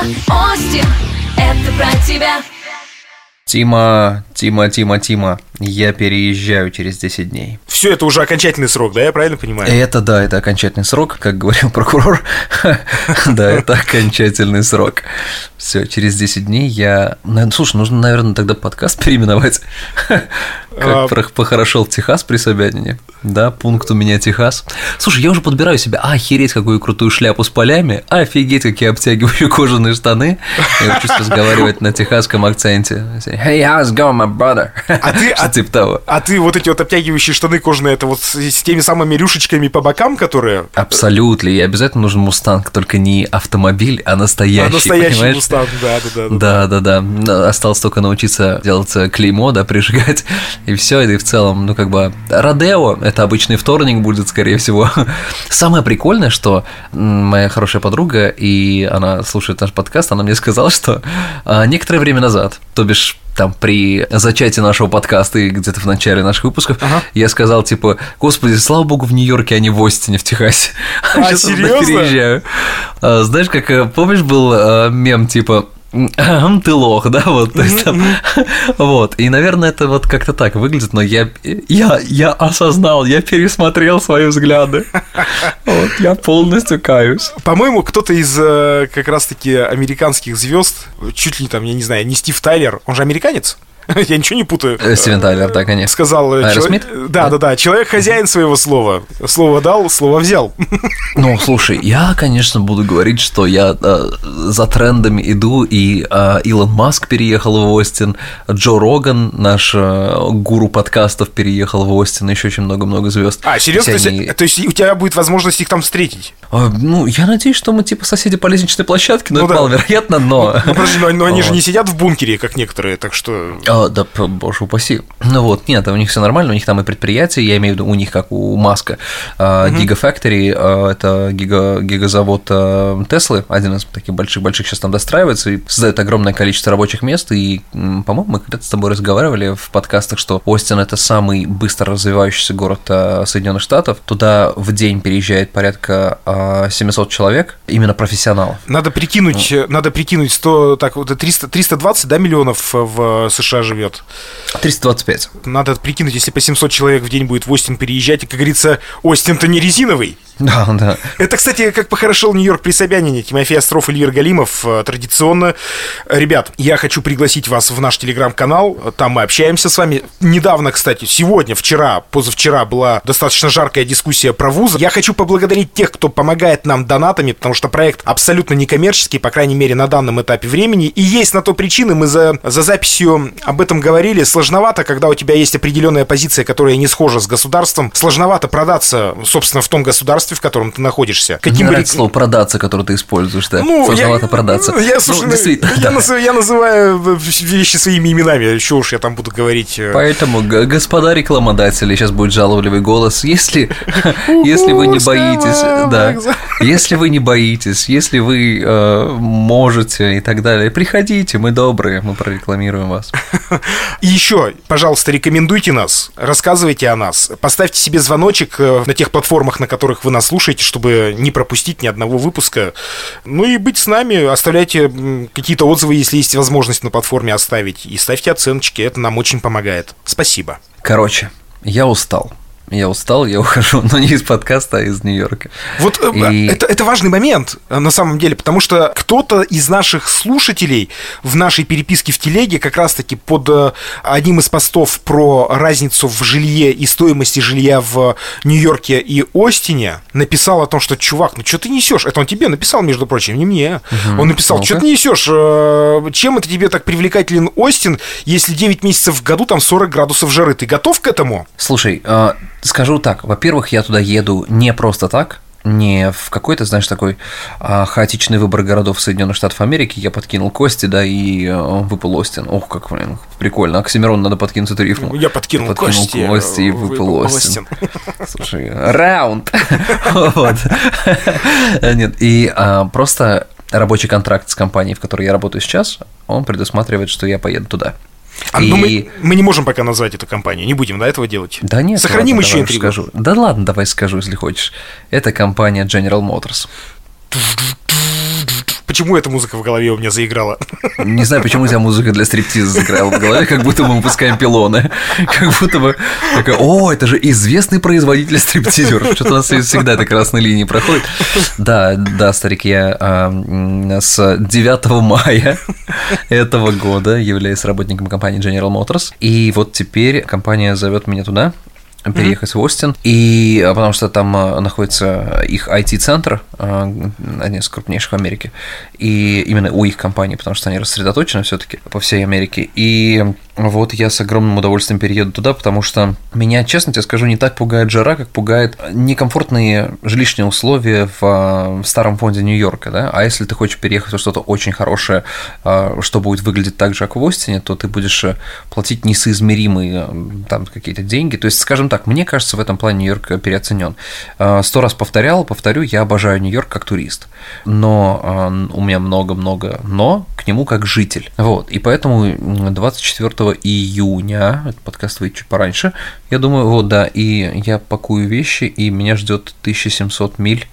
Остин, это про тебя. Тима, Тима, Тима, Тима, я переезжаю через 10 дней. Все, это уже окончательный срок, да, я правильно понимаю? Это да, это окончательный срок, как говорил прокурор. Да, это окончательный срок. Все, через 10 дней я... Слушай, нужно, наверное, тогда подкаст переименовать. А. Как про- похорошел Техас при Собянине. Да, пункт у меня Техас. Слушай, я уже подбираю себе, а, охереть, какую крутую шляпу с полями, офигеть, какие обтягивающие кожаные штаны. Я учусь разговаривать на техасском акценте. Hey, how's it going, my brother? А ты- а- типа того. А ты вот эти вот обтягивающие штаны кожаные, это вот с, с теми самыми рюшечками по бокам, которые... Абсолютно, и обязательно нужен мустанг, только не автомобиль, а настоящий, А, настоящий понимаешь? мустанг, да, да, да. да. Да, да. Осталось только научиться делать э, клеймо, да, прижигать, и все, и в целом, ну, как бы, Родео, это обычный вторник будет, скорее всего. Самое прикольное, что моя хорошая подруга, и она слушает наш подкаст, она мне сказала, что а, некоторое время назад, то бишь там при зачатии нашего подкаста и где-то в начале наших выпусков, я сказал, типа, господи, слава богу, в Нью-Йорке, а не в Остине, в Техасе. А, переезжаю. А, Знаешь, как, э, помнишь, был э, мем, типа, «Ам, ты лох, да, вот, то есть там, вот, и, наверное, это вот как-то так выглядит, но я, я, я осознал, я пересмотрел свои взгляды, вот, я полностью каюсь. По-моему, кто-то из э, как раз-таки американских звезд, чуть ли там, я не знаю, не Стив Тайлер, он же американец? Я ничего не путаю. Э, Стивен Тайлер, да, конечно. Сказал... э, чело- Да, да, да. Человек хозяин своего слова. Слово дал, слово взял. Ну, слушай, я, конечно, буду говорить, что я э, за трендами иду, и э, Илон Маск переехал в Остин, Джо Роган, наш э, гуру подкастов, переехал в Остин, еще очень много-много звезд. А, серьезно? То есть, у тебя будет возможность их там встретить? А, Ну, я надеюсь, что мы типа соседи по лестничной площадке, но Ну это маловероятно, но... Ну, подожди, но, они же не сидят в бункере, как некоторые, так что... А, да, боже упаси. Ну вот, нет, у них все нормально, у них там и предприятия, я имею в виду у них, как у Маска, Гигафактори, это гига, гигазавод а, Теслы, один из таких больших-больших сейчас там достраивается и создает огромное количество рабочих мест, и, по-моему, мы когда-то с тобой разговаривали в подкастах, что Остин – это самый быстро развивающийся город а, Соединенных Штатов, туда в день переезжает порядка а, 700 человек, именно профессионалов. Надо прикинуть, э, надо прикинуть 100, так вот 300, 320, да, миллионов в США живет. 325. Надо прикинуть, если по 700 человек в день будет в Остин переезжать, и, как говорится, Остин-то не резиновый. Да, да. Это, кстати, как похорошел Нью-Йорк при Собянине, Тимофей Остров, Эльвир Галимов. Э, Традиционно, ребят, я хочу пригласить вас в наш телеграм-канал, там мы общаемся с вами. Недавно, кстати, сегодня, вчера, позавчера была достаточно жаркая дискуссия про вузы. Я хочу поблагодарить тех, кто помогает нам донатами, потому что проект абсолютно некоммерческий, по крайней мере, на данном этапе времени. И есть на то причины, мы за, за записью об этом говорили, сложновато, когда у тебя есть определенная позиция, которая не схожа с государством, сложновато продаться, собственно, в том государстве, в котором ты находишься. Мне Каким бы нравится рек- слово продаться, которое ты используешь, да. ну, Сложновато я, продаться. Я, Ну, слушай, действительно, я, да. называю, я называю вещи своими именами. Еще уж я там буду говорить. э, Поэтому, господа рекламодатели, сейчас будет жалобливый голос, если, если вы не боитесь, да, если вы не боитесь, если вы э, можете и так далее, приходите, мы добрые, мы прорекламируем вас. И еще, пожалуйста, рекомендуйте нас, рассказывайте о нас, поставьте себе звоночек э, на тех платформах, на которых вы нас слушаете, чтобы не пропустить ни одного выпуска. Ну и быть с нами, оставляйте какие-то отзывы, если есть возможность на платформе оставить, и ставьте оценочки, это нам очень помогает. Спасибо. Короче, я устал. Я устал, я ухожу, но не из подкаста, а из Нью-Йорка. Вот э, И- это, это важный момент, э, на самом деле, потому что кто-то из наших слушателей в нашей переписке в телеге как раз-таки под э, одним из постов про разницу в жилье и стоимости жилья в Нью-Йорке и Остине написал о том, что, чувак, ну что ты несешь? Это он тебе написал, между прочим, не мне. Он написал, что ты несешь? Чем это тебе так привлекателен Остин, если 9 месяцев в году там 40 градусов жары? Ты готов к этому? Слушай, скажу так. Во-первых, я туда еду не просто так, не в какой-то, знаешь, такой а, хаотичный выбор городов Соединенных Штатов Америки. Я подкинул кости, да, и а, выпал Остин. Ох, как, блин, прикольно. Оксимирон надо подкинуть эту рифму. Я подкинул, подкинул кости, кости и э, выпал Остин. Остин. Слушай, раунд. Вот. Нет, и а, просто рабочий контракт с компанией, в которой я работаю сейчас, он предусматривает, что я поеду туда. А, ну, мы, мы не можем пока назвать эту компанию, не будем, да, этого делать? Да нет, Сохраним ладно, еще интригу. скажу. Да ладно, давай скажу, если хочешь. Это компания General Motors. Почему эта музыка в голове у меня заиграла. Не знаю, почему у тебя музыка для стриптиза заиграла в голове, как будто мы выпускаем пилоны. Как будто бы такая, о, это же известный производитель стриптизеров. Что-то у нас всегда этой красной линии проходит. Да, да, старик, я а, с 9 мая этого года являюсь работником компании General Motors. И вот теперь компания зовет меня туда, переехать mm-hmm. в Остин, и а, потому что там а, находится их IT-центр, а, один из крупнейших в Америке, и именно у их компании, потому что они рассредоточены все-таки по всей Америке. И вот я с огромным удовольствием перееду туда, потому что меня, честно тебе скажу, не так пугает жара, как пугает некомфортные жилищные условия в старом фонде Нью-Йорка, да. А если ты хочешь переехать в что-то очень хорошее, что будет выглядеть так же, как в Остине, то ты будешь платить несоизмеримые там какие-то деньги. То есть, скажем так, мне кажется, в этом плане Нью-Йорк переоценен. А, сто раз повторял, повторю, я обожаю Нью-Йорк как турист, но а, у меня много-много но к нему как житель. Вот, и поэтому 24 июня, этот подкаст выйдет чуть пораньше, я думаю, вот, да, и я пакую вещи, и меня ждет 1700 миль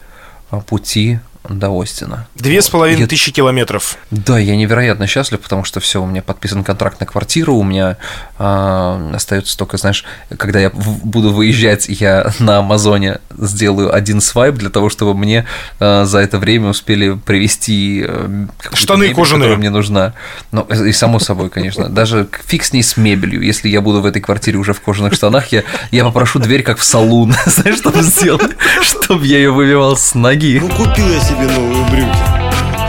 а, пути до Остина. Две с половиной тысячи километров. Да, я невероятно счастлив, потому что все, у меня подписан контракт на квартиру, у меня а, остается только, знаешь, когда я буду выезжать, я на Амазоне сделаю один свайп для того, чтобы мне а, за это время успели привезти а, штаны мебель, кожаные, которая мне нужна. Ну и само собой, конечно, даже фиг с ней с мебелью. Если я буду в этой квартире уже в кожаных штанах, я я попрошу дверь как в салун, знаешь, что сделать, чтобы я ее выбивал с ноги. Ну купил я себе себе новые брюки.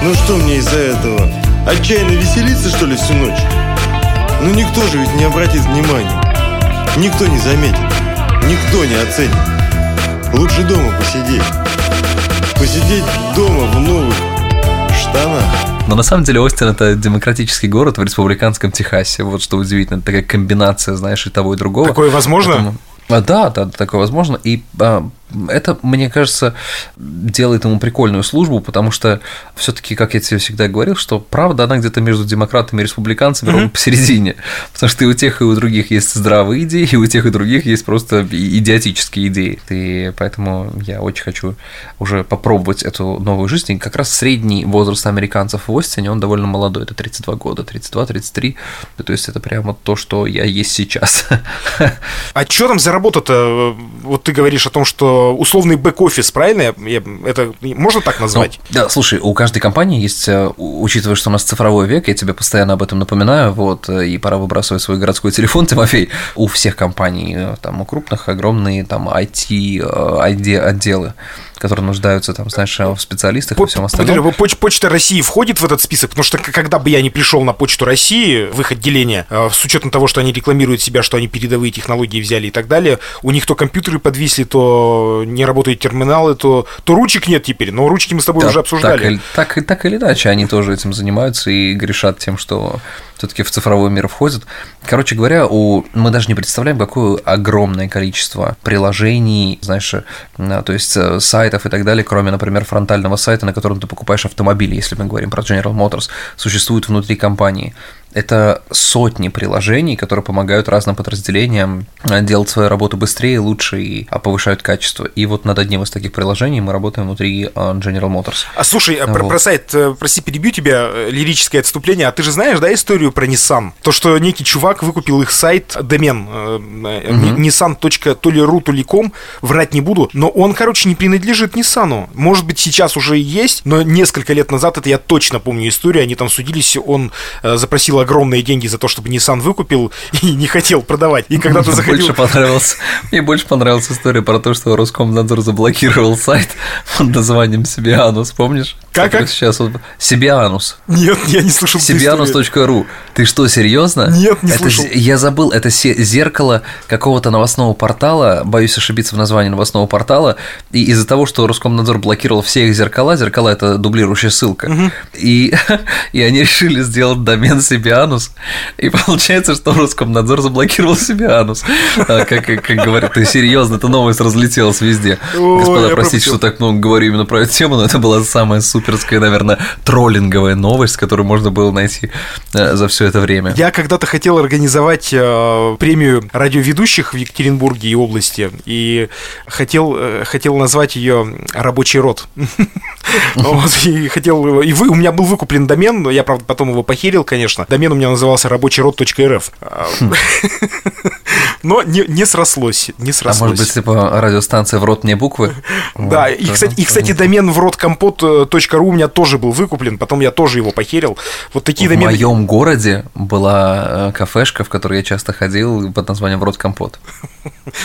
Ну что мне из-за этого? Отчаянно веселиться, что ли, всю ночь? Ну никто же ведь не обратит внимания. Никто не заметит. Никто не оценит. Лучше дома посидеть. Посидеть дома в новых штанах. Но на самом деле Остин это демократический город в республиканском Техасе. Вот что удивительно, такая комбинация, знаешь, и того, и другого. Такое возможно? Поэтому... А, да, да, такое возможно. И а, это, мне кажется, делает ему прикольную службу, потому что все-таки, как я тебе всегда говорил, что правда она где-то между демократами и республиканцами, ровно mm-hmm. посередине. Потому что и у тех, и у других есть здравые идеи, и у тех, и других есть просто идиотические идеи. И поэтому я очень хочу уже попробовать эту новую жизнь. И как раз средний возраст американцев в Остине, он довольно молодой, это 32 года, 32-33. То есть это прямо то, что я есть сейчас. А что там за работа-то? Вот ты говоришь о том, что условный бэк-офис, правильно? Я, это можно так назвать? Ну, да, слушай, у каждой компании есть, э, учитывая, что у нас цифровой век, я тебе постоянно об этом напоминаю, вот, э, и пора выбрасывать свой городской телефон, Тимофей. У всех компаний, э, там, у крупных, огромные, там, IT-отделы которые нуждаются, там, знаешь, в специалистах По- и всем остальном. Поч- Почта России входит в этот список, потому что когда бы я не пришел на Почту России, в их отделение, с учетом того, что они рекламируют себя, что они передовые технологии взяли и так далее, у них то компьютеры подвисли, то не работают терминалы, то, то ручек нет теперь. Но ручки мы с тобой да, уже обсуждали. Так, так, так или иначе, они тоже этим занимаются и грешат тем, что все-таки в цифровой мир входят. Короче говоря, у... мы даже не представляем, какое огромное количество приложений, знаешь, э, то есть э, сайтов и так далее, кроме, например, фронтального сайта, на котором ты покупаешь автомобили, если мы говорим про General Motors, существует внутри компании. Это сотни приложений, которые помогают разным подразделениям э, делать свою работу быстрее, лучше и а, повышают качество. И вот над одним из таких приложений мы работаем внутри э, General Motors. А слушай, а вот. про, про сайт, э, прости, перебью тебя, лирическое отступление. А ты же знаешь, да, историю про Nissan? То, что некий чувак выкупил их сайт, домен, uh-huh. nissan.to.ru, то ли ком, врать не буду, но он, короче, не принадлежит Nissan. Может быть, сейчас уже и есть, но несколько лет назад, это я точно помню историю, они там судились, он запросил заплатил огромные деньги за то, чтобы Nissan выкупил и не хотел продавать. И когда ты заходил... Больше понравился, мне больше понравилась история про то, что Роскомнадзор заблокировал сайт под названием Сибианус, помнишь? Как, как? Сейчас вот Сибианус. Нет, я не слышал Сибианус.ру. Ты что, серьезно? Нет, не это, слышал. Я забыл, это зеркало какого-то новостного портала, боюсь ошибиться в названии новостного портала, и из-за того, что Роскомнадзор блокировал все их зеркала, зеркала – это дублирующая ссылка, угу. и, и они решили сделать домен себе себе анус, и получается, что Роскомнадзор заблокировал себе анус. А, Как, как, говорят, ты серьезно, эта новость разлетелась везде. Ой, Господа, простите, пропустил. что так много говорю именно про эту тему, но это была самая суперская, наверное, троллинговая новость, которую можно было найти э, за все это время. Я когда-то хотел организовать э, премию радиоведущих в Екатеринбурге и области, и хотел, э, хотел назвать ее «Рабочий род». И хотел, и вы, у меня был выкуплен домен, но я, правда, потом его похерил, конечно. Домен у меня назывался рабочийрод.рф. А, Но не, не срослось, не А срослось. может быть, типа радиостанция в рот мне буквы? Да, и, кстати, и, кстати, домен в родкомпот.ру у меня тоже был выкуплен, потом я тоже его похерил. Вот такие В домены... моем городе была э, кафешка, в которую я часто ходил под названием «Врот компот».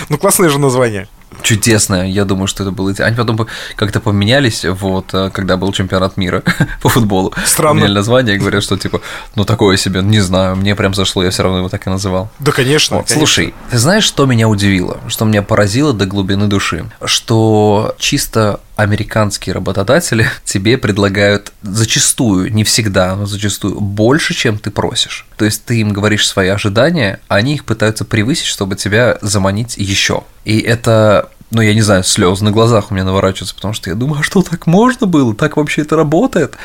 Ну, классное же название. Чудесная, я думаю, что это было. Они потом как-то поменялись, вот, э, когда был чемпионат мира по футболу. Странно. Поменяли название и говорят, что типа, ну такое себе, не знаю, мне прям зашло, я все равно его так и называл. Да, конечно. Вот, конечно. слушай, ты знаешь, что меня удивило, что меня поразило до глубины души, что чисто американские работодатели тебе предлагают зачастую, не всегда, но зачастую больше, чем ты просишь. То есть ты им говоришь свои ожидания, а они их пытаются превысить, чтобы тебя заманить еще. И это ну, я не знаю, слезы на глазах у меня наворачиваются, потому что я думаю, а что так можно было? Так вообще это работает?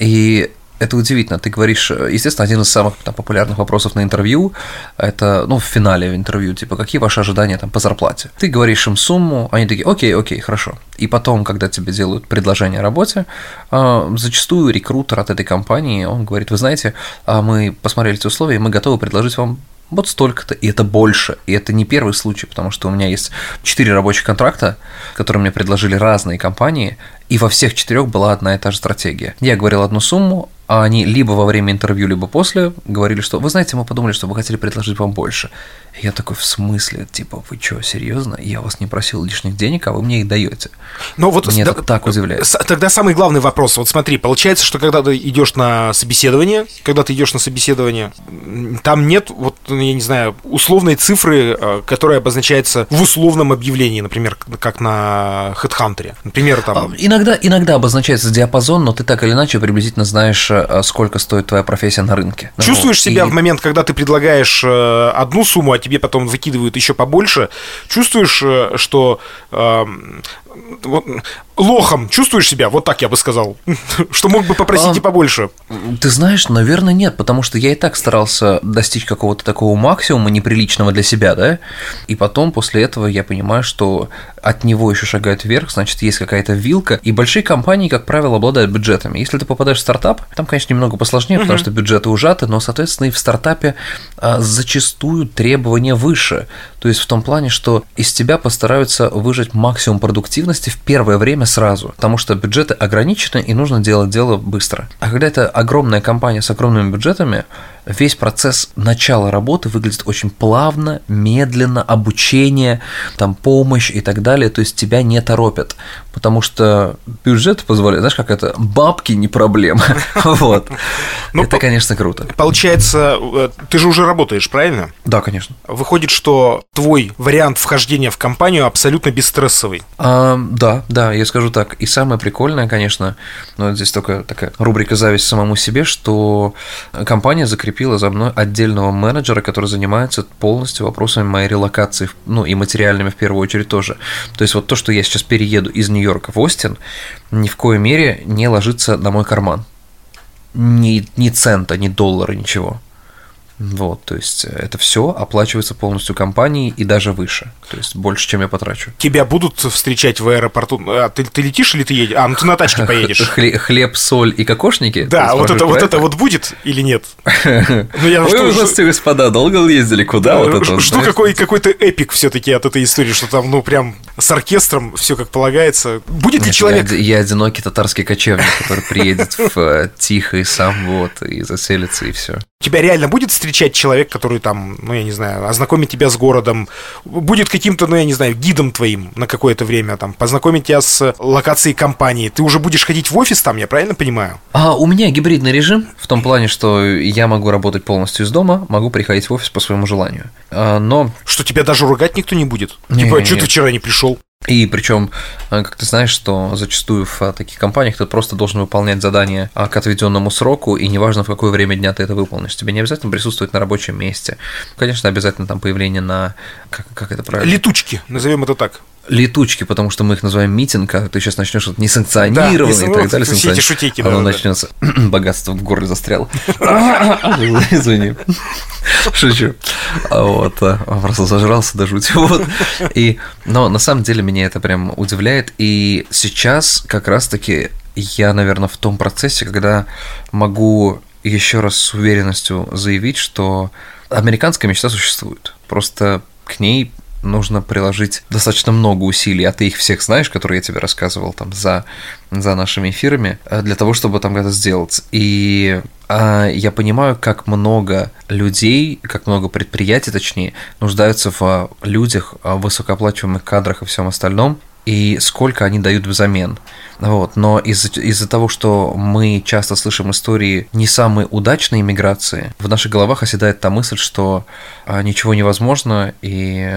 И это удивительно. Ты говоришь, э, естественно, один из самых там, популярных вопросов на интервью, это, ну, в финале интервью, типа, какие ваши ожидания там по зарплате? Ты говоришь им сумму, они такие, окей, окей, хорошо. И потом, когда тебе делают предложение о работе, э, зачастую рекрутер от этой компании, он говорит, вы знаете, а мы посмотрели эти условия, мы готовы предложить вам вот столько-то, и это больше. И это не первый случай, потому что у меня есть четыре рабочих контракта, которые мне предложили разные компании, и во всех четырех была одна и та же стратегия. Я говорил одну сумму, а они либо во время интервью, либо после говорили, что вы знаете, мы подумали, что мы хотели предложить вам больше. Я такой, в смысле? Типа, вы что, серьезно? Я вас не просил лишних денег, а вы мне их даете. Но вот Меня да, это так удивляет. Тогда самый главный вопрос. Вот смотри, получается, что когда ты идешь на собеседование, когда ты идешь на собеседование, там нет, вот, ну, я не знаю, условной цифры, э, которая обозначается в условном объявлении, например, как на HeadHunter. Например, там... А, Иногда, иногда обозначается диапазон, но ты так или иначе приблизительно знаешь, э, сколько стоит твоя профессия на рынке. Чувствуешь Вот. себя И- в момент, когда ты предлагаешь э, одну сумму, а тебе потом выкидывают еще побольше? Чувствуешь, э, что эм, вот, лохом чувствуешь себя? Вот так я бы сказал. Что мог бы попросить А, и побольше. Ты знаешь, наверное, нет, потому что я и так старался достичь какого-то такого максимума неприличного для себя, да, и потом после этого я понимаю, что от него еще шагает вверх, значит, есть какая-то вилка, и большие компании, как правило, обладают бюджетами. Если ты попадаешь в стартап, там, конечно, немного посложнее, потому что бюджеты ужаты, но, соответственно, и в стартапе а, зачастую требования выше. То есть в том плане, что из тебя постараются выжать максимум продуктивности в первое время сразу, потому что бюджеты ограничены и нужно делать дело быстро. А когда это огромная компания с огромными бюджетами, весь процесс начала работы выглядит очень плавно, медленно, обучение, там помощь и так далее, то есть тебя не торопят, потому что бюджет позволяет, знаешь, как это, бабки не проблема, вот. Ну, Это, конечно, круто. Получается, э, ты же уже работаешь, правильно? Да, конечно. Выходит, что твой вариант вхождения в компанию абсолютно бесстрессовый. Да, да, я скажу так. И самое прикольное, конечно, но здесь только такая рубрика «Зависть самому себе», что компания закрепила за мной отдельного менеджера, который занимается полностью вопросами моей релокации, ну и материальными в первую очередь тоже. То есть вот то, что я сейчас перееду из Нью-Йорка в Остин, ни в коей мере не ложится на мой карман. Ни, ни цента, ни доллара, ничего. Вот, то есть это все оплачивается полностью компанией и даже выше. То есть больше, чем я потрачу. Тебя будут встречать в аэропорту. А, ты, ты летишь или ты едешь? А, ну ты на тачке поедешь. Хле- хлеб, соль и кокошники? Да, вот это, вот это вот будет или нет? Ну, я Ой, что- господа, долго ездили? Куда вот это? Жду какой, какой-то эпик все-таки от этой истории, что там, ну, прям с оркестром все как полагается. Будет ли человек... Я, одинокий татарский кочевник, который приедет в э, Тихий сам вот и заселится, и все. Тебя реально будет встречать человек, который там, ну, я не знаю, ознакомит тебя с городом, будет каким-то, ну, я не знаю, гидом твоим на какое-то время, там, познакомить тебя с локацией компании. Ты уже будешь ходить в офис там, я правильно понимаю? А у меня гибридный режим в том плане, что я могу работать полностью из дома, могу приходить в офис по своему желанию. А, Но Что тебя даже ругать никто не будет? Не, типа, не, что ты вчера не пришел? И причем, как ты знаешь, что зачастую в а, таких компаниях ты просто должен выполнять задание к отведенному сроку, и неважно, в какое время дня ты это выполнишь. Тебе не обязательно присутствовать на рабочем месте. Конечно, обязательно там появление на... Как, как это правильно? Летучки, назовем это так летучки, потому что мы их называем митинг, а ты сейчас начнешь что-то несанкционированное да, и так далее. Все эти шутейки. Оно да, начнется. Богатство в горле застряло. Извини. Шучу. А вот, а, просто зажрался до жути. Вот. И, но на самом деле меня это прям удивляет. И сейчас как раз-таки я, наверное, в том процессе, когда могу еще раз с уверенностью заявить, что американская мечта существует. Просто к ней нужно приложить достаточно много усилий, а ты их всех знаешь, которые я тебе рассказывал там за, за нашими эфирами, э, для того, чтобы там это сделать. И а, я понимаю, как много людей, как много предприятий, точнее, нуждаются в людях, в высокооплачиваемых кадрах и всем остальном, и сколько они дают взамен. Вот. Но из-за из того, что мы часто слышим истории не самой удачной иммиграции, в наших головах оседает та мысль, что а, ничего невозможно и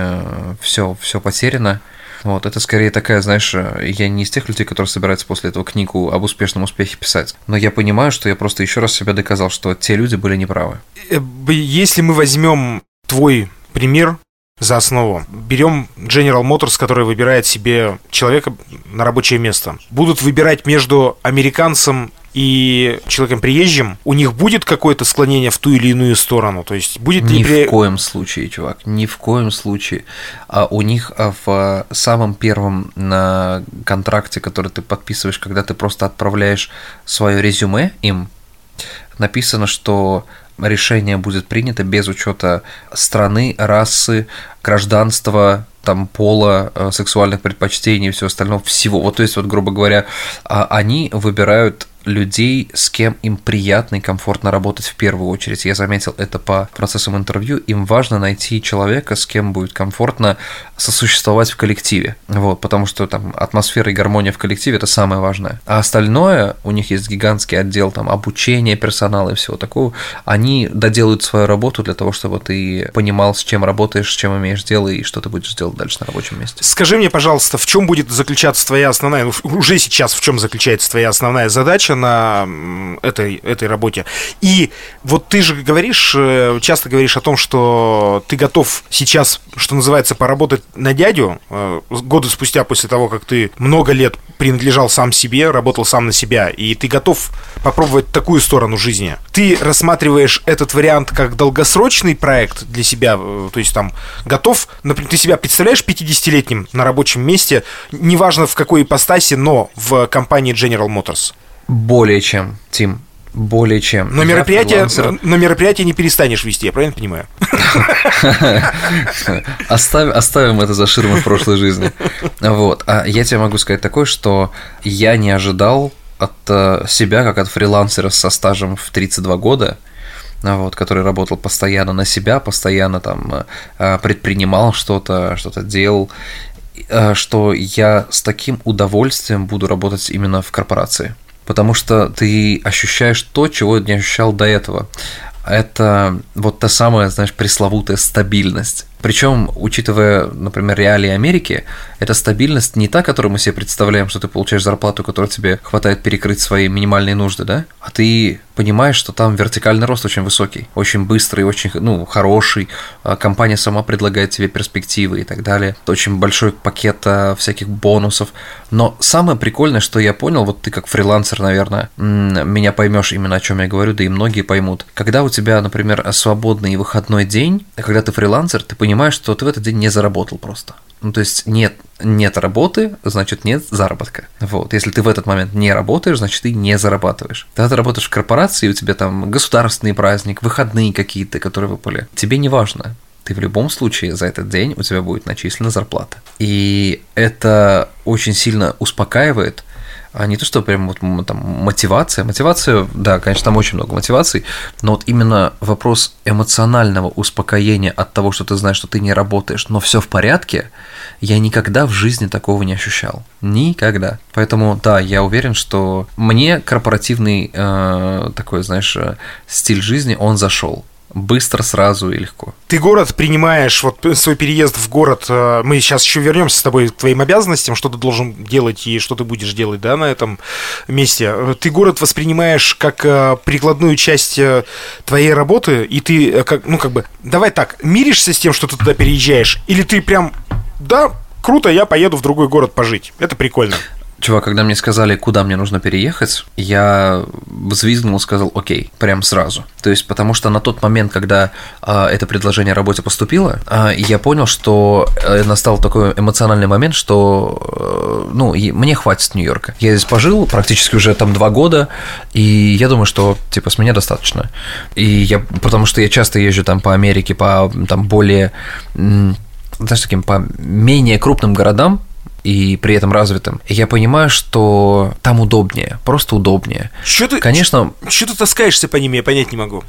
все, э, все потеряно. Вот, это скорее такая, знаешь, э, я не из тех людей, которые собираются после этого книгу об успешном успехе писать. Но я понимаю, что я просто еще раз себя доказал, что те люди были неправы. Э, если мы возьмем твой пример за основу. Берем General Motors, который выбирает себе человека на рабочее место. Будут выбирать между американцем и человеком приезжим, у них будет какое-то склонение в ту или иную сторону? То есть будет Ни при... в коем случае, чувак, ни в коем случае. А у них а, в самом первом на контракте, который ты подписываешь, когда ты просто отправляешь свое резюме им, написано, что решение будет принято без учета страны, расы, гражданства, там пола, э, сексуальных предпочтений и всего остального, всего. Вот, то есть, вот, грубо говоря, а, они выбирают людей, с кем им приятно и комфортно работать в первую очередь. Я заметил это по процессам интервью. Им важно найти человека, с кем будет комфортно сосуществовать в коллективе. Вот, потому что там атмосфера и гармония в коллективе это самое важное. А остальное, у них есть гигантский отдел там обучения персонала и всего такого. Они доделают свою работу для того, чтобы ты понимал, с чем работаешь, с чем имеешь дело и что ты будешь делать дальше на рабочем месте. Скажи мне, пожалуйста, в чем будет заключаться твоя основная, ну, уже сейчас в чем заключается твоя основная задача на этой, этой работе. И вот ты же говоришь, э, часто говоришь о том, что ты готов сейчас, что называется, поработать на дядю, э, годы спустя после того, как ты много лет принадлежал сам себе, работал сам на себя, и ты готов попробовать такую сторону жизни. Ты рассматриваешь этот вариант как долгосрочный проект для себя, э, то есть там готов, например, ты себя представляешь 50-летним на рабочем месте, неважно в какой ипостаси, но в компании General Motors? Более чем, Тим. Более чем. Но мероприятие, но мероприятие не перестанешь вести, я правильно понимаю? Оставим, оставим это за ширмой прошлой жизни. Вот. А я тебе могу сказать такое, что я не ожидал от э, себя, как от фрилансера со стажем в 32 года, вот, который работал постоянно на себя, постоянно там э, предпринимал что-то, что-то делал, э, что я с таким удовольствием буду работать именно в корпорации потому что ты ощущаешь то, чего не ощущал до этого. Это вот та самая, знаешь, пресловутая стабильность. Причем, учитывая, например, реалии Америки, эта стабильность не та, которую мы себе представляем, что ты получаешь зарплату, которая тебе хватает перекрыть свои минимальные нужды, да? А ты понимаешь, что там вертикальный рост очень высокий, очень быстрый, очень ну, хороший, а компания сама предлагает тебе перспективы и так далее, очень большой пакет а, всяких бонусов. Но самое прикольное, что я понял, вот ты как фрилансер, наверное, меня поймешь именно о чем я говорю, да и многие поймут. Когда у тебя, например, свободный выходной день, когда ты фрилансер, ты понимаешь, что ты в этот день не заработал просто. Ну, то есть нет, нет работы, значит нет заработка. Вот. Если ты в этот момент не работаешь, значит ты не зарабатываешь. Когда ты работаешь в корпорации, у тебя там государственный праздник, выходные какие-то, которые выпали, тебе не важно. Ты в любом случае за этот день у тебя будет начислена зарплата. И это очень сильно успокаивает, а не то, что прям вот там мотивация. Мотивация, да, конечно, там очень много мотиваций, но вот именно вопрос эмоционального успокоения от того, что ты знаешь, что ты не работаешь, но все в порядке, я никогда в жизни такого не ощущал. Никогда. Поэтому, да, я уверен, что мне корпоративный э, такой, знаешь, э, стиль жизни, он зашел быстро, сразу и легко. Ты город принимаешь, вот свой переезд в город, э, мы сейчас еще вернемся с тобой к твоим обязанностям, что ты должен делать и что ты будешь делать, да, на этом месте. Ты город воспринимаешь как э, прикладную часть э, твоей работы, и ты, э, как, ну, как бы, давай так, миришься с тем, что ты туда переезжаешь, или ты прям, да, круто, я поеду в другой город пожить. Это прикольно. Чувак, когда мне сказали, куда мне нужно переехать, я взвизгнул и сказал «Окей», прям сразу. То есть, потому что на тот момент, когда а, это предложение о работе поступило, а, я понял, что э, настал такой эмоциональный момент, что, э, ну, и мне хватит Нью-Йорка. Я здесь пожил практически уже там два года, и я думаю, что, типа, с меня достаточно. И я, потому что я часто езжу там по Америке, по там более, знаешь, таким, по менее крупным городам, и при этом развитым, я понимаю, что там удобнее, просто удобнее. Что ты, Конечно, что ты таскаешься по ним, я понять не могу.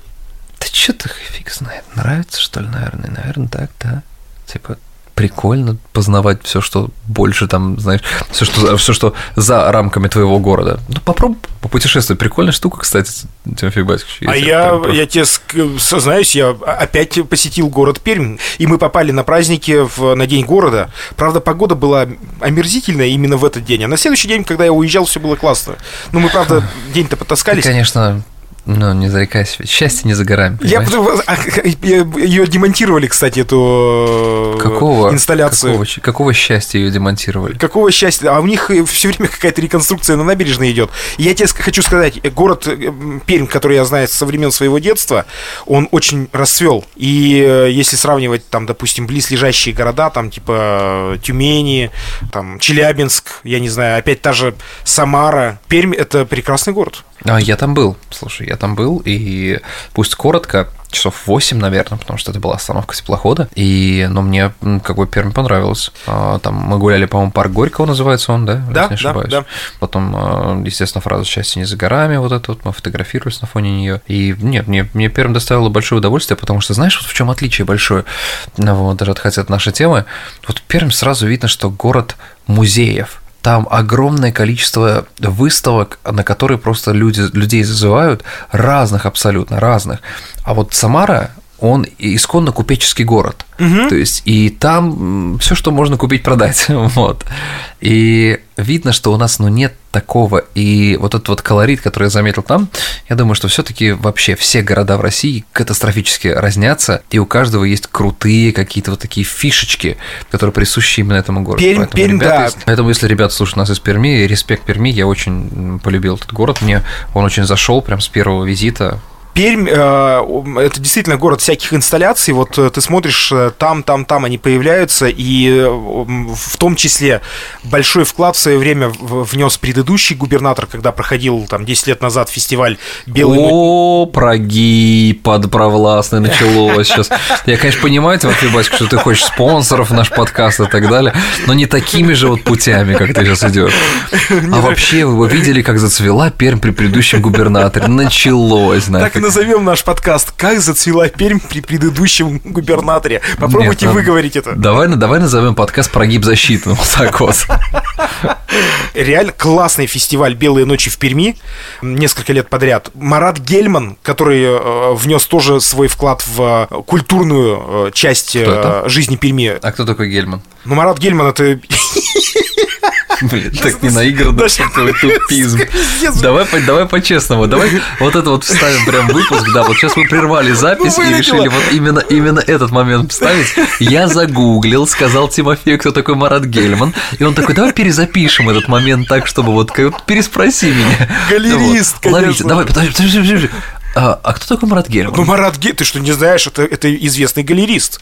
да что-то фиг знает, нравится что ли, наверное, наверное, так, да. Типа прикольно познавать все, что больше там, знаешь, все, что, все, что за рамками твоего города. Ну, попробуй попутешествовать. Прикольная штука, кстати, Тимофей Баскович. А я, просто- я тебе сознаюсь, я опять посетил город Пермь, и мы попали на праздники в, на День города. Правда, погода была омерзительная именно в этот день, а на следующий день, когда я уезжал, все было классно. Ну, мы, правда, день-то Ты, потаскались. конечно, ну, не зарекайся, ведь счастье не за горами. Я, ее демонтировали, кстати, эту э, Какого, инсталляцию. Какого, какого счастья ее демонтировали? Какого счастья? А у них все время какая-то реконструкция на набережной идет. Я тебе хочу сказать, э, город э, Пермь, который я знаю со времен своего детства, он очень расцвел. И э, если сравнивать там, допустим, близлежащие города, там типа э, Тюмени, там Челябинск, я не знаю, опять та же Самара, Пермь это прекрасный город. А, я там был, слушай, я там был, и пусть коротко, часов 8, наверное, потому что это была остановка теплохода, и, ну, мне как бы Пермь понравилось. А, Там мы гуляли, по-моему, парк Горького называется он, да? Да, не да, ошибаюсь. да. Потом, а, естественно, фраза «счастье не за горами», вот это вот, мы фотографировались на фоне нее. И нет, мне, мне Пермь доставила большое удовольствие, потому что, знаешь, вот в чем отличие большое, ну, вот даже отходя от нашей темы, вот Пермь сразу видно, что город музеев, там огромное количество выставок, на которые просто люди, людей зазывают, разных абсолютно, разных. А вот Самара, он исконно купеческий город. То есть, и там все, что можно купить, продать. Вот. И видно, что у нас ну, нет такого. И вот этот вот колорит, который я заметил там, я думаю, что все-таки вообще все города в России катастрофически разнятся, и у каждого есть крутые какие-то вот такие фишечки, которые присущи именно этому городу. Пермь- Поэтому, Пермь, ребята, да. если- Поэтому, если ребята слушают нас из Перми, респект Перми, я очень полюбил этот город, мне он очень зашел прям с первого визита. Пермь э, это действительно город всяких инсталляций. Вот э, ты смотришь, э, там, там, там они появляются, и в том числе большой вклад в свое время внес предыдущий губернатор, когда проходил там 10 лет назад фестиваль Белый ночь». О, прогиб подправластный началось сейчас. Я, конечно, понимаю, Тимофей Басик, что ты хочешь спонсоров наш подкаст и так далее, но не такими же вот путями, как ты сейчас идешь. А вообще, вы видели, как зацвела Пермь при предыдущем губернаторе? Началось, нафиг. Назовем наш подкаст «Как зацвела Пермь при предыдущем губернаторе». Попробуйте Нет, ну, выговорить это. Давай, давай назовем подкаст «Прогиб защиты». Вот так вот. Реально классный фестиваль «Белые ночи» в Перми несколько лет подряд. Марат Гельман, который э, внес тоже свой вклад в э, культурную э, часть жизни Перми. А кто такой Гельман? Ну, Марат Гельман это... Блин, так не наигранно, твой тупизм. Давай, давай по-честному, давай вот это вот вставим прям выпуск, да, вот сейчас мы прервали запись Ну, и вылетело. решили вот именно, именно этот момент вставить. Я загуглил, сказал Тимофею, кто такой Марат Гельман, и он такой, давай перезапишем этот момент так, чтобы вот переспроси меня. Галерист. Ловите. конечно. Давай, подожди, подожди, подожди, подожди. А, а кто такой Марат Гельман? Ну, Марат Гельман, ты что, не знаешь, это, это известный галерист.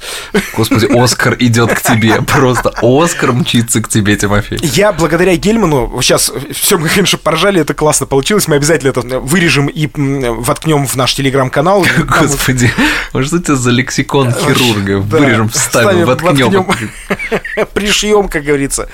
Господи, Оскар идет к тебе, просто Оскар мчится к тебе, Тимофей. Я благодаря Гельману, сейчас все мы, конечно, поржали, это классно получилось, мы обязательно это вырежем и воткнем в наш телеграм-канал. Там Господи, вот что это за лексикон хирурга? Да, Вырежем, вставим, вставим, воткнем. воткнем. Пришьем, как говорится.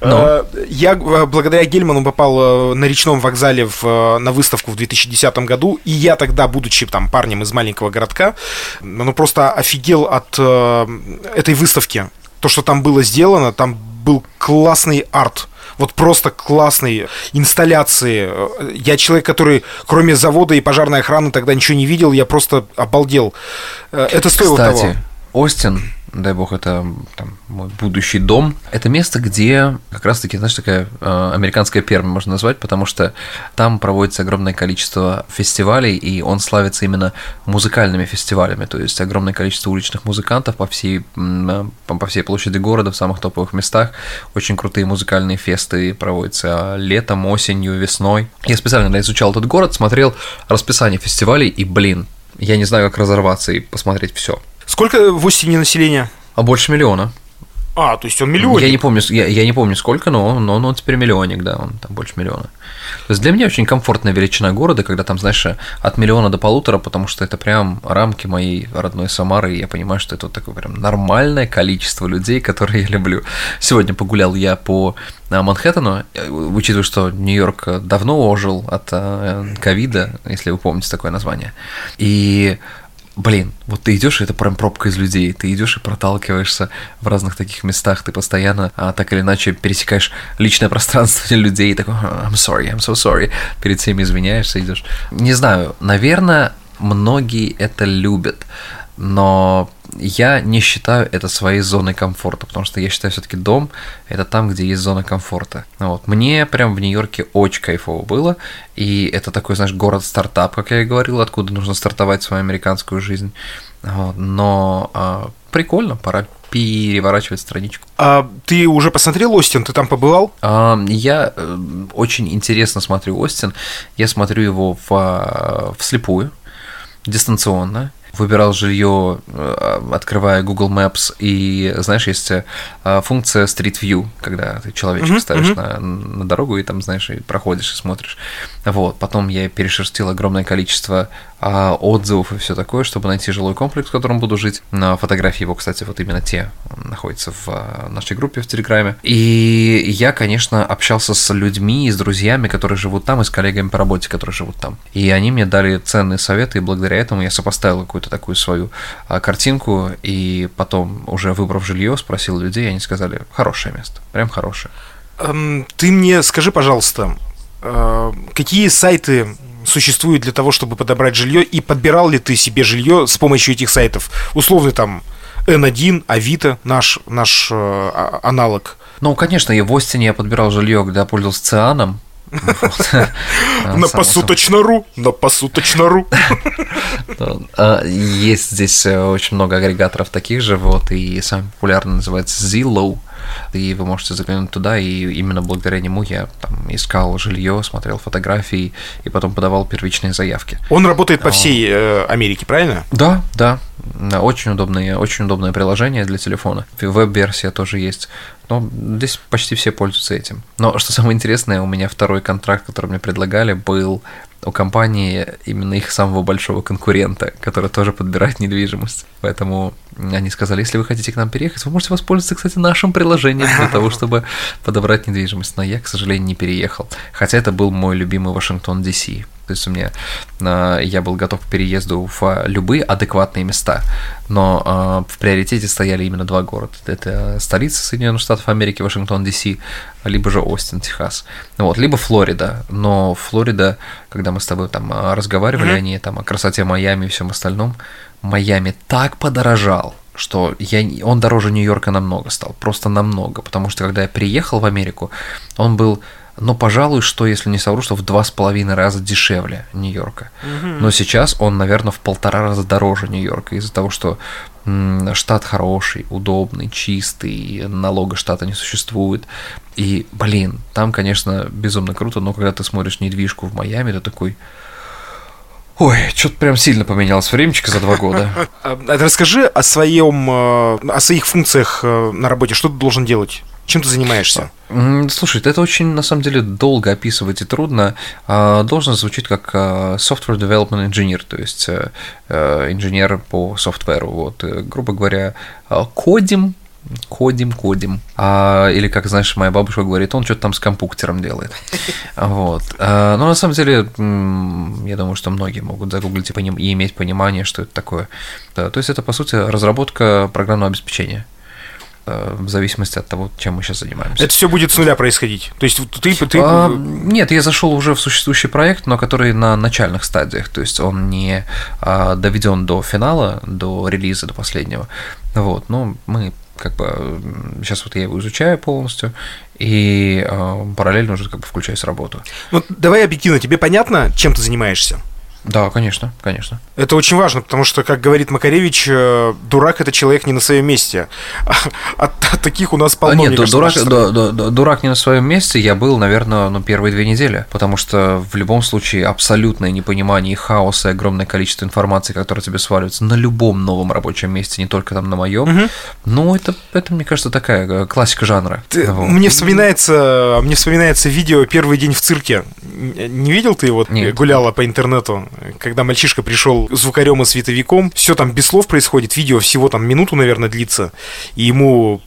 Э, Я э, благодаря Гельману попал э, на речном вокзале в, э, на выставку в 2010 году, и я тогда, будучи там парнем из маленького городка, ну просто офигел от э, этой выставки. То, что там было сделано, там был классный арт. Вот просто классные инсталляции. Я человек, который кроме завода и пожарной охраны тогда ничего не видел, я просто обалдел. Э, Это стоило Кстати, того. Остин, дай бог, это там, мой будущий дом. Это место, где как раз-таки, знаешь, такая э, американская перма можно назвать, потому что там проводится огромное количество фестивалей, и он славится именно музыкальными фестивалями, то есть огромное количество уличных музыкантов по всей, э, по всей площади города, в самых топовых местах. Очень крутые музыкальные фесты проводятся летом, осенью, весной. Я специально изучал этот город, смотрел расписание фестивалей, и, блин, я не знаю, как разорваться и посмотреть все. Сколько в Остине населения? А больше миллиона. А, то есть он миллионник. Я не помню, я, я не помню сколько, но, но, но он теперь миллионник, да, он там больше миллиона. То есть для меня очень комфортная величина города, когда там, знаешь, от миллиона до полутора, потому что это прям рамки моей родной Самары, и я понимаю, что это вот такое прям нормальное количество людей, которые я люблю. Сегодня погулял я по а, Манхэттену, э, учитывая, что Нью-Йорк э, давно ожил от э, ковида, если вы помните такое название. И Блин, вот ты идешь, и это прям пробка из людей. Ты идешь и проталкиваешься в разных таких местах. Ты постоянно а, так или иначе пересекаешь личное пространство людей. И такой, I'm sorry, I'm so sorry. Перед всеми извиняешься, идешь. Не знаю, наверное, многие это любят. Но я не считаю это своей зоной комфорта, потому что я считаю все-таки дом это там, где есть зона комфорта. Вот. Мне прям в Нью-Йорке очень кайфово было, и это такой, знаешь, город-стартап, как я и говорил, откуда нужно стартовать свою американскую жизнь. Вот. Но а, прикольно, пора переворачивать страничку. А ты уже посмотрел Остин? Ты там побывал? А, Я э, очень интересно смотрю Остин. Я смотрю его в, а, вслепую, дистанционно. Выбирал жилье, э, открывая Google Maps, и знаешь, есть э, функция Street View, когда ты человечек Мгм, ставишь мгм. на, на дорогу и там, знаешь, и проходишь и смотришь. Вот. Потом я перешерстил огромное количество отзывов и все такое, чтобы найти жилой комплекс, в котором буду жить. На фотографии его, кстати, вот именно те находятся в а, нашей группе в Телеграме. И я, конечно, общался с людьми и с друзьями, которые живут там, и с коллегами по работе, которые живут там. И они мне дали ценные советы, и благодаря этому я сопоставил какую-то такую свою а, картинку, и потом, уже выбрав жилье, спросил людей, и они сказали, хорошее место, прям хорошее. Эм, Ты мне скажи, пожалуйста, э, какие сайты существуют для того, чтобы подобрать жилье, и подбирал ли ты себе жилье с помощью этих сайтов? Условно там N1, Авито, наш, наш э, а- аналог. Ну, конечно, я в Остине я подбирал жилье, когда пользовался Цианом. На посуточно.ру, на посуточно.ру. собой. А, Есть здесь э, очень много агрегаторов таких же, вот, и самый популярный называется Zillow. И вы можете заглянуть туда, и именно благодаря нему я там искал жилье, смотрел фотографии и потом подавал первичные заявки. Он работает по всей э, Америке, правильно? Да, да, да, очень удобное, очень удобное приложение для телефона. Веб-версия тоже есть. Но здесь почти все пользуются этим. Но что самое интересное, у меня второй контракт, который мне предлагали, был у компании именно их самого большого конкурента, который тоже подбирает недвижимость. Поэтому они сказали, если вы хотите к нам переехать, вы можете воспользоваться, кстати, нашим приложением для того, чтобы подобрать недвижимость. Но я, к сожалению, не переехал. Хотя это был мой любимый Вашингтон, Д.С. То есть у меня а, я был готов к переезду в а, любые адекватные места, но а, в приоритете стояли именно два города. Это столица Соединенных Штатов Америки, Вашингтон, Д.С., либо же Остин, Техас. Вот, либо Флорида. Но Флорида, когда мы с тобой там разговаривали Мгм. о ней, там, о красоте Майами и всем остальном, Майами так подорожал, что я, он дороже Нью-Йорка намного стал, просто намного, потому что когда я приехал в Америку, он был, ну, пожалуй, что, если не совру, что в два с половиной раза дешевле Нью-Йорка. Но сейчас он, наверное, в полтора раза дороже Нью-Йорка из-за того, что штат хороший, удобный, чистый, налога штата не существует. И, блин, там, конечно, безумно круто, но когда ты смотришь недвижку в Майами, ты такой... Ой, что-то прям сильно поменялось времечко за два года. А, а Расскажи о своем, э, о своих функциях э, на работе. Что ты должен делать? Чем ты занимаешься? Слушай, это очень, на самом деле, долго описывать и трудно. А, Должен звучить как а, software development engineer, то есть э, э, инженер по софтверу. Вот, э, грубо говоря, а, кодим, кодим, кодим. А, или, как знаешь, моя бабушка говорит, он что-то там с компьютером делает. Вот. А, Но на самом деле, я думаю, что многие могут загуглить и поним- и иметь понимание, что это такое. Да, То есть это, по сути, разработка программного обеспечения. Э, в зависимости от того, чем мы сейчас занимаемся. Это все будет с нуля происходить. То есть ты, ты... А, нет, я зашел уже в существующий проект, но который на начальных стадиях, то есть он не а, доведен до финала, до релиза, до последнего. Вот, но мы как бы сейчас вот я его изучаю полностью и э, параллельно уже как бы включаюсь в работу. Ну, давай объективно, тебе понятно, чем ты занимаешься? Да, конечно, конечно. Это очень важно, потому что, как говорит Макаревич, э, дурак это человек не на своем месте. От, от таких у нас полно. А нет, кажется, дурак, да, да, да, дурак не на своем месте. Я был, наверное, ну, первые две недели, потому что в любом случае абсолютное непонимание хаоса и огромное количество информации, которая тебе сваливается на любом новом рабочем месте, не только там на моем. Угу. Ну, это, это, мне кажется, такая э, классика жанра. Ты, вот. Мне вспоминается, мне вспоминается видео «Первый день в цирке». Не видел ты его? Нет. Гуляла по интернету когда мальчишка пришел звукарем и световиком, все там без слов происходит, видео всего там минуту, наверное, длится, и ему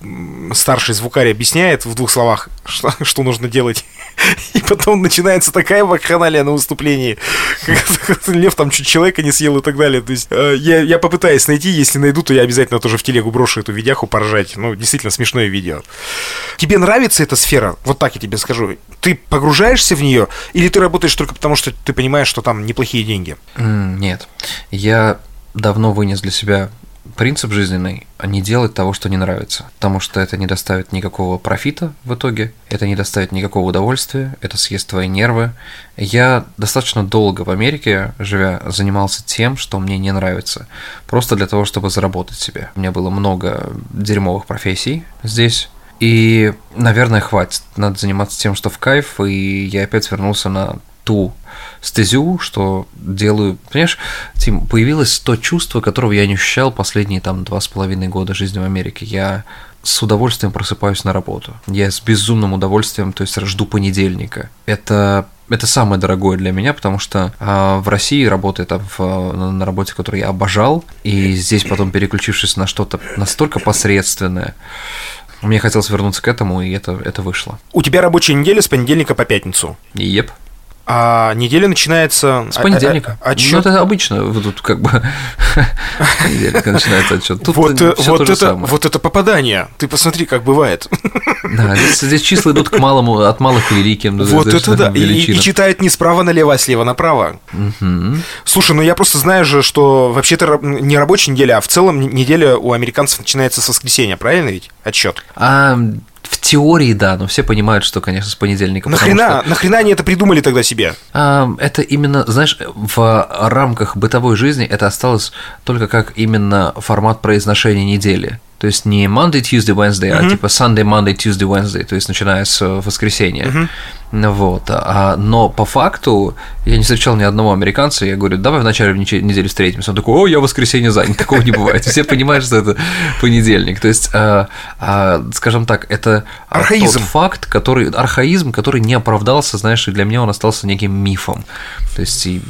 старший звукарь объясняет в двух словах, что, что нужно делать. И потом начинается такая вакханалия на выступлении, лев там чуть человека не съел и так далее. То есть э, я, я попытаюсь найти, если найду, то я обязательно тоже в телегу брошу эту видяху поржать. Ну, действительно смешное видео. Тебе нравится эта сфера? Вот так я тебе скажу. Ты погружаешься в нее, или ты работаешь только потому, что ты понимаешь, что там неплохие деньги? Нет. Я давно вынес для себя принцип жизненный – не делать того, что не нравится, потому что это не доставит никакого профита в итоге, это не доставит никакого удовольствия, это съест твои нервы. Я достаточно долго в Америке, живя, занимался тем, что мне не нравится, просто для того, чтобы заработать себе. У меня было много дерьмовых профессий здесь, и, наверное, хватит. Надо заниматься тем, что в кайф, и я опять вернулся на ту стезю, что делаю. Понимаешь, Тим, появилось то чувство, которого я не ощущал последние там два с половиной года жизни в Америке. Я с удовольствием просыпаюсь на работу. Я с безумным удовольствием, то есть жду понедельника. Это это самое дорогое для меня, потому что э, в России работая там в, на работе, которую я обожал, и здесь потом переключившись на что-то настолько посредственное, мне хотелось вернуться к этому, и это, это вышло. У тебя рабочая неделя с понедельника по пятницу. Еп. А неделя начинается... С понедельника. А, а, отчет... Ну, это обычно, тут как бы понедельника начинается отчет. Тут вот, вот, это, вот это попадание. Ты посмотри, как бывает. Да, здесь, здесь числа идут к малому, от малых к великим. Вот это да. И, и читают не справа налево, а слева направо. Угу. Слушай, ну я просто знаю же, что вообще-то не рабочая неделя, а в целом неделя у американцев начинается с воскресенья, правильно ведь? Отчет. А в теории, да, но все понимают, что, конечно, с понедельника. Нахрена, что... нахрена они это придумали тогда себе? А, это именно, знаешь, в рамках бытовой жизни это осталось только как именно формат произношения недели. То есть не Monday, Tuesday, Wednesday, uh-huh. а типа Sunday, Monday, Tuesday, Wednesday, то есть начиная с воскресенья. Uh-huh. Вот. А, но по факту я не встречал ни одного американца, я говорю, давай в начале недели встретимся. Он такой, о, я в воскресенье занят, такого не бывает. Все понимают, что это понедельник. То есть, а, а, скажем так, это архаизм. тот факт, который, архаизм, который не оправдался, знаешь, и для меня он остался неким мифом. То есть, и,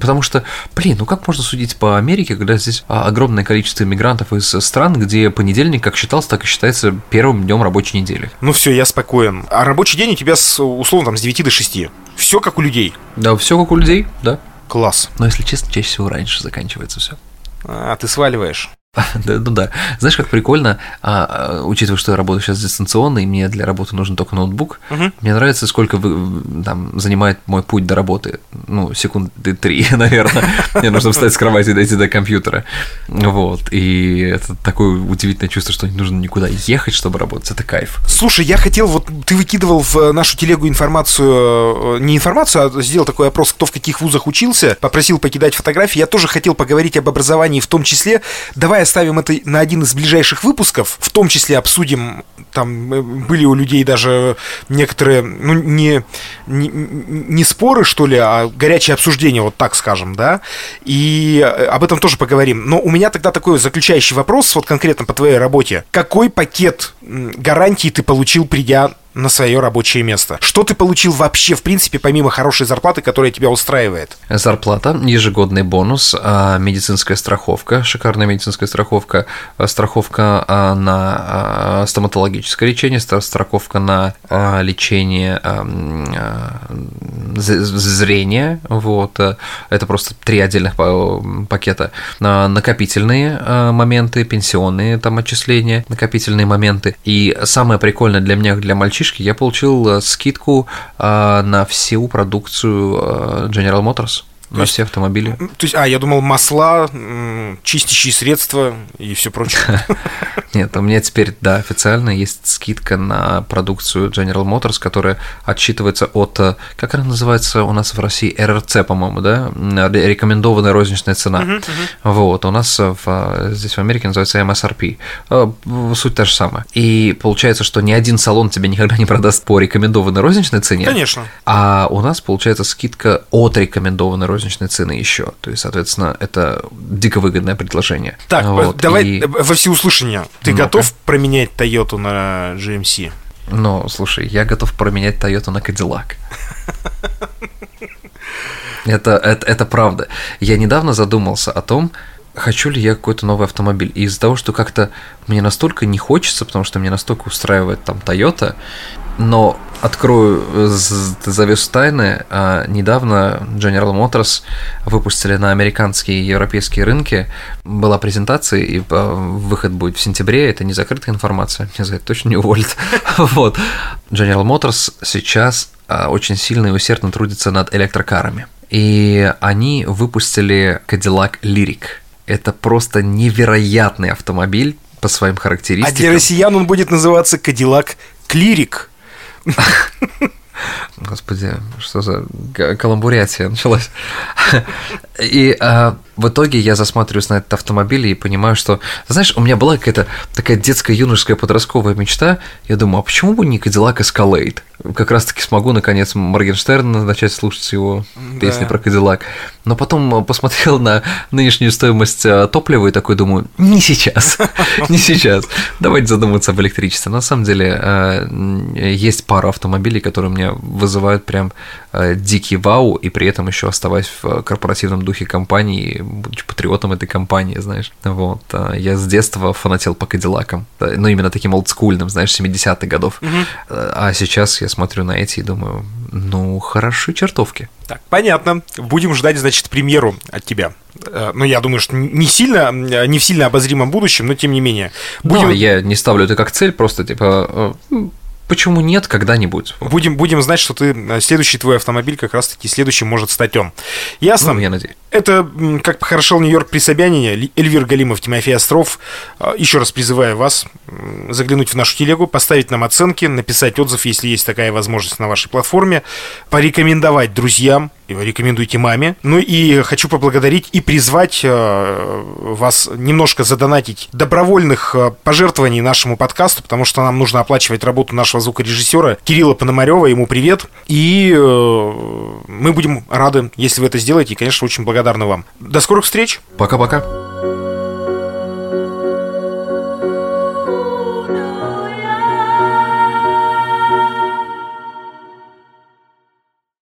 потому что, блин, ну как можно судить по Америке, когда здесь огромное количество иммигрантов из стран, где понедельник как считался, так и считается первым днем рабочей недели. Ну все, я спокоен. А рабочий день у тебя с, условно там с 9 до 6. Все как у людей. Да, все как у людей, да. Класс. Но если честно, чаще всего раньше заканчивается все. А, ты сваливаешь. Да, ну да. Знаешь, как прикольно, а, а, учитывая, что я работаю сейчас дистанционно, и мне для работы нужен только ноутбук, угу. мне нравится, сколько вы, там, занимает мой путь до работы. Ну, секунды три, наверное. Мне нужно встать с кровати и дойти до компьютера. Вот. И это такое удивительное чувство, что не нужно никуда ехать, чтобы работать. Это кайф. Слушай, я хотел, вот ты выкидывал в нашу телегу информацию, э, не информацию, а сделал такой опрос, кто в каких вузах учился, попросил покидать фотографии. Я тоже хотел поговорить об образовании в том числе. Давай оставим это на один из ближайших выпусков, в том числе обсудим, там э, были у людей даже некоторые, ну, не, не, не споры, что ли, а горячее обсуждение, вот так скажем, да, и э, об этом тоже поговорим. Но у меня тогда такой заключающий вопрос, вот конкретно по твоей работе. Какой пакет гарантий ты получил, придя на свое рабочее место. Что ты получил вообще, в принципе, помимо хорошей зарплаты, которая тебя устраивает? Зарплата, ежегодный бонус, а, медицинская страховка, шикарная медицинская страховка, а, страховка а, на стоматологическое лечение, страховка на лечение зрения, вот, это просто три отдельных пакета, накопительные моменты, пенсионные там отчисления, накопительные моменты, и самое прикольное для меня, для мальчишки, я получил скидку на всю продукцию General Motors. На есть, все автомобили. То есть, а, я думал, масла, чистящие средства и все прочее. Нет, у меня теперь, да, официально есть скидка на продукцию General Motors, которая отсчитывается от, э, как она называется у нас в России, РРЦ, по-моему, да, рекомендованная розничная цена. Вот, у нас в, здесь в Америке называется MSRP. Э, суть та же самая. И получается, что ни один салон тебе никогда не продаст по рекомендованной розничной цене. Конечно. А у нас получается скидка от рекомендованной розничной розничной цены еще. То есть, соответственно, это дико выгодное предложение. Так, вот, давай и... во всеуслышание. Ты ну готов променять Toyota на GMC? Ну, слушай, я готов променять Toyota на Cadillac. Это, это, это правда. Я недавно задумался о том, хочу ли я какой-то новый автомобиль. И из-за того, что как-то мне настолько не хочется, потому что мне настолько устраивает там Toyota, но открою завесу тайны. А, недавно General Motors выпустили на американские и европейские рынки. Была презентация, и а, выход будет в сентябре. Это не закрытая информация, меня за это точно не уволят. Вот. General Motors сейчас а, очень сильно и усердно трудится над электрокарами. И они выпустили Cadillac Lyric. Это просто невероятный автомобиль по своим характеристикам. А для россиян он будет называться Cadillac Клирик. Господи, что за каламбуряция началась. И а, в итоге я засматриваюсь на этот автомобиль и понимаю, что, знаешь, у меня была какая-то такая детская, юношеская, подростковая мечта. Я думаю, а почему бы не Cadillac Escalade? Как раз-таки смогу, наконец, Моргенштерна начать слушать его да. песни про Cadillac. Но потом посмотрел на нынешнюю стоимость а, топлива и такой думаю, не сейчас, не сейчас. Давайте задуматься об электричестве. На самом деле, а, есть пара автомобилей, которые меня вызывают прям дикий вау, и при этом еще оставаясь в корпоративном духе компании, будучи патриотом этой компании, знаешь. Вот. А, я с детства фанател по Кадиллакам. Ну, именно таким олдскульным, знаешь, 70-х годов. Угу. А сейчас я смотрю на эти и думаю, ну, хороши чертовки. Так, понятно. Будем ждать, значит, премьеру от тебя. Ну, я думаю, что не сильно, не в сильно обозримом будущем, но тем не менее. Будем... Да, я не ставлю это как цель, просто типа Почему нет когда-нибудь? Будем, будем знать, что ты э, следующий твой автомобиль как раз-таки следующий может стать он. Ясно? Ну, я надеюсь. Это как похорошел Нью-Йорк при Собянине. Эльвир Галимов, Тимофей Остров. Э, Еще раз призываю вас заглянуть в нашу телегу, поставить нам оценки, написать отзыв, если есть такая возможность на вашей платформе, порекомендовать друзьям, рекомендуйте маме. Ну и хочу поблагодарить и призвать э, вас немножко задонатить добровольных э, пожертвований нашему подкасту, потому что нам нужно оплачивать работу нашего звукорежиссера Кирилла Пономарева. Ему привет. И э, мы будем рады, если вы это сделаете, и, конечно, очень благодарны вам. До скорых встреч. Пока-пока.